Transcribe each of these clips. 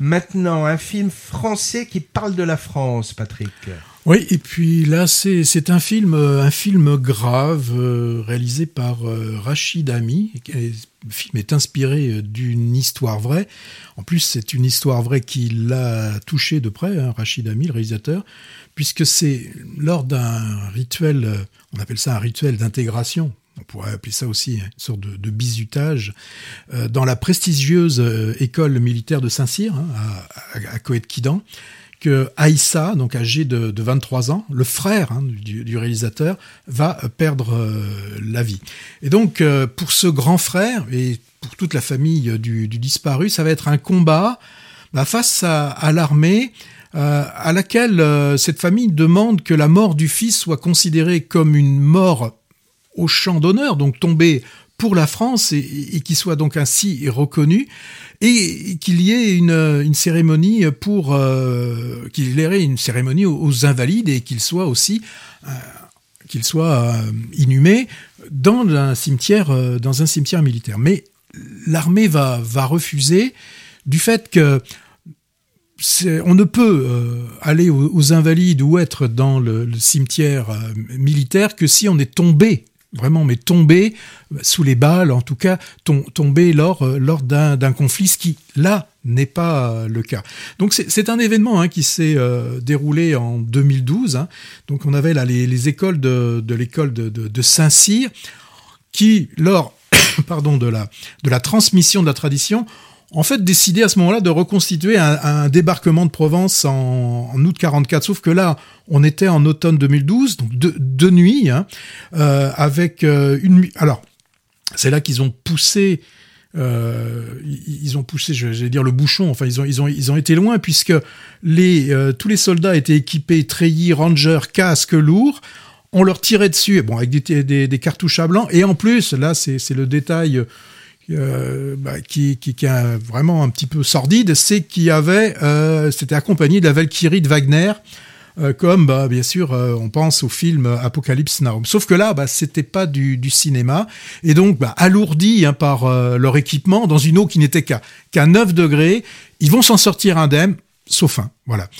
Maintenant, un film français qui parle de la France, Patrick. Oui, et puis là, c'est un film, euh, un film grave euh, réalisé par euh, Rachid Ami. Le film est inspiré d'une histoire vraie. En plus, c'est une histoire vraie qui l'a touché de près, hein, Rachid Ami, le réalisateur, puisque c'est lors d'un rituel, on appelle ça un rituel d'intégration, on pourrait appeler ça aussi une sorte de, bizutage, dans la prestigieuse école militaire de Saint-Cyr, hein, à, à, Coët-Quidan que Aïssa, donc âgé de, 23 ans, le frère hein, du, réalisateur, va perdre euh, la vie. Et donc, euh, pour ce grand frère et pour toute la famille du, disparu, ça va être un combat bah, face à, l'armée, euh, à laquelle cette famille demande que la mort du fils soit considérée comme une mort au champ d'honneur, donc tombée pour la France et, et qui soit donc ainsi reconnu et qu'il y ait une, cérémonie pour euh, qu'il y ait une cérémonie aux, invalides et qu'il soit aussi euh, qu'il soit euh, inhumé dans un cimetière dans un cimetière militaire. Mais l'armée va va refuser du fait que on ne peut aller aux, invalides ou être dans le cimetière militaire que si on est tombé vraiment, mais tomber sous les balles, en tout cas tomber lors, euh, lors d'un conflit, ce qui, là, n'est pas euh, le cas. Donc c'est un événement hein, qui s'est euh, déroulé en 2012. Hein. Donc on avait là les, écoles de, l'école de, Saint-Cyr qui, lors pardon, de, la, de la transmission de la tradition, en fait décidé à ce moment-là de reconstituer un, débarquement de Provence en, août 44. Sauf que là, on était en automne 2012, donc de, de nuit, hein, euh, avec euh, une... Alors, c'est là qu'ils ont poussé... Euh, ils ont poussé, je vais dire le bouchon. Enfin, ils ont ils ont ils ont été loin puisque les euh, tous les soldats étaient équipés treillis, rangers, casques lourds. On leur tirait dessus, bon avec des, des, cartouches à blanc. Et en plus, là, c'est le détail euh, bah, qui, qui, est vraiment un petit peu sordide, c'est qu'il avait, euh, c'était accompagné de la Valkyrie de Wagner, euh, comme bah, bien sûr on pense au film Apocalypse Now. Sauf que là, bah, c'était pas du, cinéma et donc bah, alourdi hein, par leur équipement dans une eau qui n'était qu'à qu'à 9 degrés, ils vont s'en sortir indemnes, sauf un. Voilà.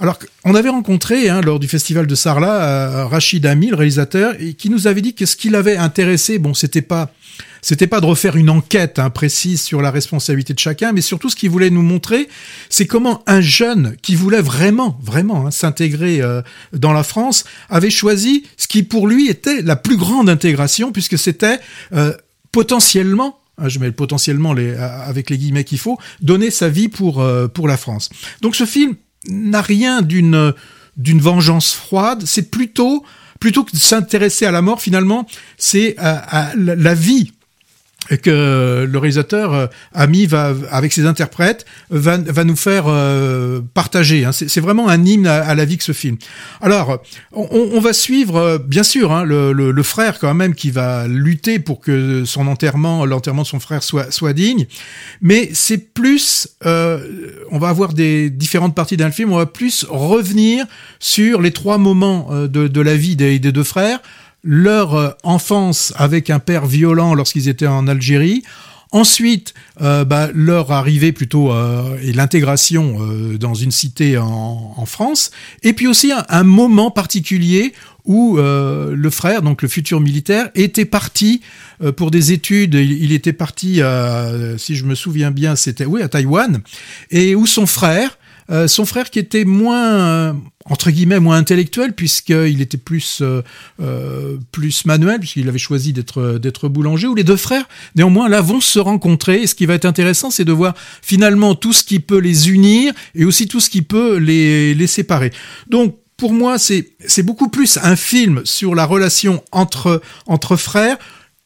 Alors, on avait rencontré hein, lors du festival de Sarlat Rachid Ami, le réalisateur, qui nous avait dit que ce qui l'avait intéressé, bon, c'était pas c'était pas de refaire une enquête hein, précise sur la responsabilité de chacun, mais surtout ce qu'il voulait nous montrer, c'est comment un jeune qui voulait vraiment, vraiment hein, s'intégrer euh, dans la France avait choisi ce qui pour lui était la plus grande intégration, puisque c'était euh, potentiellement hein, je mets le potentiellement les, avec les guillemets qu'il faut, donner sa vie pour, euh, pour la France. Donc ce film n'a rien d'une d'une vengeance froide, c'est plutôt plutôt que de s'intéresser à la mort finalement, c'est à, la vie que le réalisateur euh, ami va avec ses interprètes va, va nous faire euh, partager. Hein. C'est vraiment un hymne à, la vie que ce film. Alors, on, on va suivre euh, bien sûr hein, le, le, le, frère quand même qui va lutter pour que son enterrement, l'enterrement de son frère soit soit digne. Mais c'est plus, on va avoir des différentes parties d'un film. On va plus revenir sur les trois moments de, de la vie des, des deux frères leur euh, enfance avec un père violent lorsqu'ils étaient en Algérie, Ensuite, euh, bah, leur arrivée plutôt euh, et l'intégration euh, dans une cité en, en, France, et puis aussi un, moment particulier où euh, le frère, donc le futur militaire, était parti pour des études. Il, était parti, si je me souviens bien, c'était oui à Taïwan, et où son frère euh, son frère qui était moins euh, entre guillemets moins intellectuel puisqu'il était plus euh, plus manuel puisqu'il avait choisi d'être d'être boulanger ou les deux frères néanmoins là vont se rencontrer. Et ce qui va être intéressant c'est de voir finalement tout ce qui peut les unir et aussi tout ce qui peut les les séparer. Donc pour moi, c'est c'est beaucoup plus un film sur la relation entre entre frères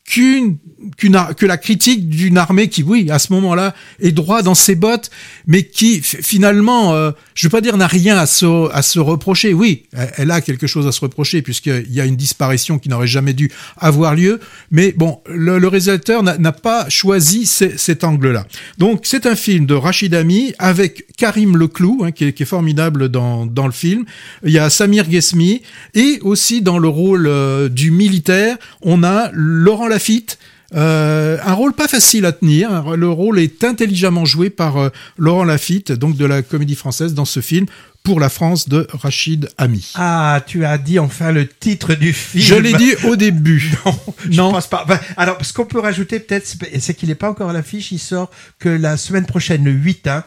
qu'une qu'une que la critique d'une armée qui oui à ce moment-là est droit dans ses bottes mais qui finalement euh, je veux pas dire n'a rien à se à se reprocher. Oui elle a quelque chose à se reprocher puisqu'il y a une disparition qui n'aurait jamais dû avoir lieu mais bon le, le réalisateur n'a pas choisi cet angle-là. Donc c'est un film de Rachid Ami avec Karim Leclou hein, qui, est, qui, est, formidable dans dans le film. Il y a Samir Ghesmi et aussi dans le rôle euh, du militaire on a Laurent Lafitte Euh, un rôle pas facile à tenir. Le rôle est intelligemment joué par euh, Laurent Lafitte, donc de la Comédie Française, dans ce film pour la France de Rachid Ami. Ah, tu as dit enfin le titre du film. Je l'ai dit au début. non, je non. pense pas. Ben, alors, ce qu'on peut rajouter peut-être, c'est qu'il n'est pas encore à l'affiche. Il sort que la semaine prochaine, le 8. Hein.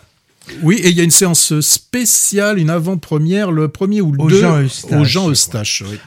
Oui, et il y a une séance spéciale, une avant-première, le premier ou le 2 au Jean Eustache. Oui.